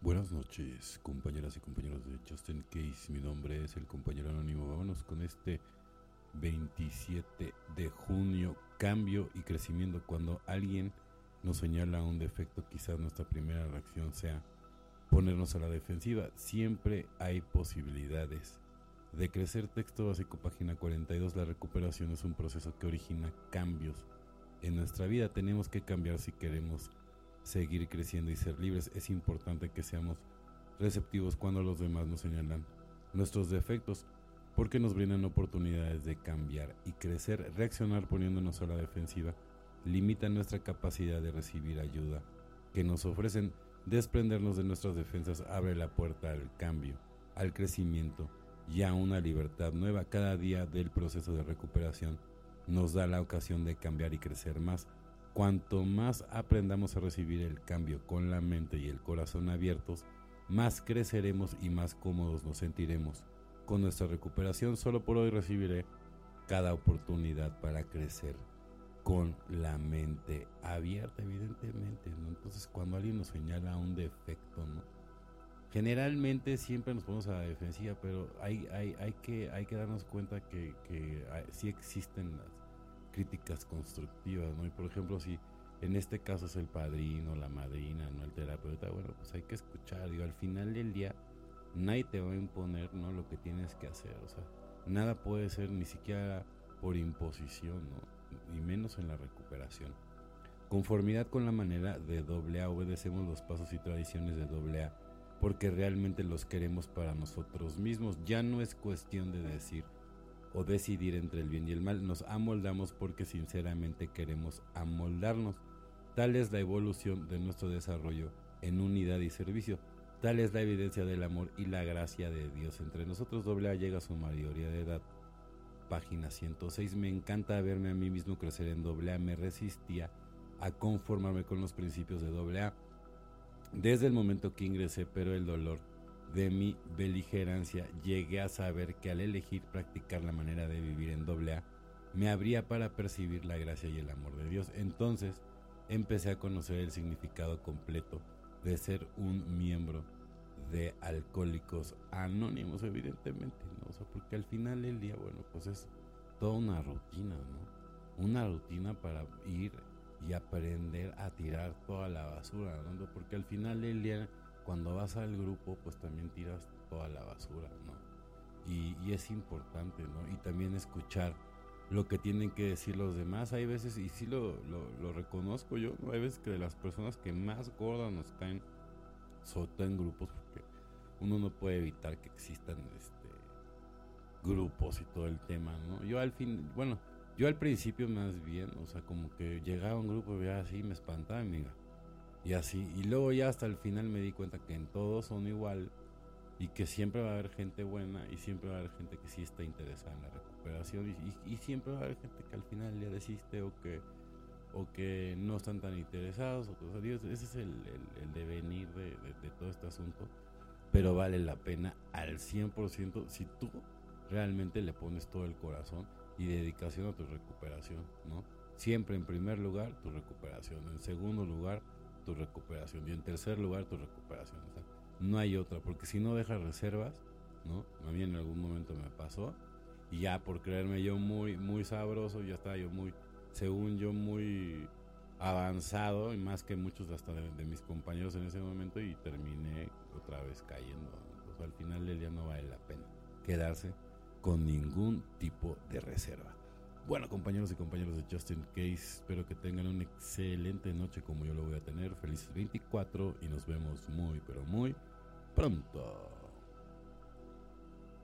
Buenas noches, compañeras y compañeros de Justin Case. Mi nombre es el compañero anónimo. Vámonos con este 27 de junio. Cambio y crecimiento. Cuando alguien nos señala un defecto, quizás nuestra primera reacción sea ponernos a la defensiva. Siempre hay posibilidades de crecer. Texto básico, página 42. La recuperación es un proceso que origina cambios en nuestra vida. Tenemos que cambiar si queremos seguir creciendo y ser libres, es importante que seamos receptivos cuando los demás nos señalan nuestros defectos, porque nos brindan oportunidades de cambiar y crecer, reaccionar poniéndonos a la defensiva, limita nuestra capacidad de recibir ayuda que nos ofrecen, desprendernos de nuestras defensas abre la puerta al cambio, al crecimiento y a una libertad nueva. Cada día del proceso de recuperación nos da la ocasión de cambiar y crecer más Cuanto más aprendamos a recibir el cambio con la mente y el corazón abiertos, más creceremos y más cómodos nos sentiremos. Con nuestra recuperación solo por hoy recibiré cada oportunidad para crecer con la mente abierta, evidentemente. Entonces, cuando alguien nos señala un defecto, ¿no? generalmente siempre nos ponemos a la defensiva, pero hay, hay, hay, que, hay que darnos cuenta que, que sí existen las críticas constructivas, ¿no? Y por ejemplo, si en este caso es el padrino, la madrina, ¿no? El terapeuta, bueno, pues hay que escuchar, digo, al final del día nadie te va a imponer, ¿no? Lo que tienes que hacer, o sea, nada puede ser ni siquiera por imposición, ¿no? Ni menos en la recuperación. Conformidad con la manera de doble A, obedecemos los pasos y tradiciones de doble A porque realmente los queremos para nosotros mismos. Ya no es cuestión de decir, o decidir entre el bien y el mal. Nos amoldamos porque sinceramente queremos amoldarnos. Tal es la evolución de nuestro desarrollo en unidad y servicio. Tal es la evidencia del amor y la gracia de Dios entre nosotros. Doble A llega a su mayoría de edad. Página 106. Me encanta verme a mí mismo crecer en doble A. Me resistía a conformarme con los principios de doble A. Desde el momento que ingresé, pero el dolor de mi beligerancia, llegué a saber que al elegir practicar la manera de vivir en doble A, me abría para percibir la gracia y el amor de Dios. Entonces empecé a conocer el significado completo de ser un miembro de Alcohólicos Anónimos, evidentemente, ¿no? Porque al final del día, bueno, pues es toda una rutina, ¿no? Una rutina para ir y aprender a tirar toda la basura, ¿no? Porque al final del día cuando vas al grupo, pues también tiras toda la basura, ¿no? Y, es importante, ¿no? Y también escuchar lo que tienen que decir los demás. Hay veces, y sí lo, lo, reconozco yo, ¿no? hay veces que las personas que más gordas nos caen, sobre todo en grupos, porque uno no puede evitar que existan este, grupos y todo el tema, ¿no? Yo al fin, bueno, yo al principio más bien, o sea, como que llegaba un grupo y así, me espantaba, amiga y así. Y luego ya hasta el final me di cuenta que en todos son igual y que siempre va a haber gente buena y siempre va a haber gente que sí está interesada en la recuperación y, siempre va a haber gente que al final ya desiste o que o que no están tan interesados o cosas. Ese es el, el, devenir de, de, todo este asunto pero vale la pena al 100% si tú realmente le pones todo el corazón y dedicación a tu recuperación no siempre en primer lugar tu recuperación. En segundo lugar tu recuperación. Y en tercer lugar, tu recuperación. no hay otra, porque si no dejas reservas, ¿no? A mí en algún momento me pasó. Y ya por creerme yo muy, muy sabroso, ya estaba yo muy, según yo, muy avanzado, y más que muchos hasta de, mis compañeros en ese momento, y terminé otra vez cayendo. Al final del día no vale la pena quedarse con ningún tipo de reserva. Bueno, compañeros y compañeros de Justin Case, espero que tengan una excelente noche como yo lo voy a tener. Felices 24 y nos vemos muy, pero muy pronto.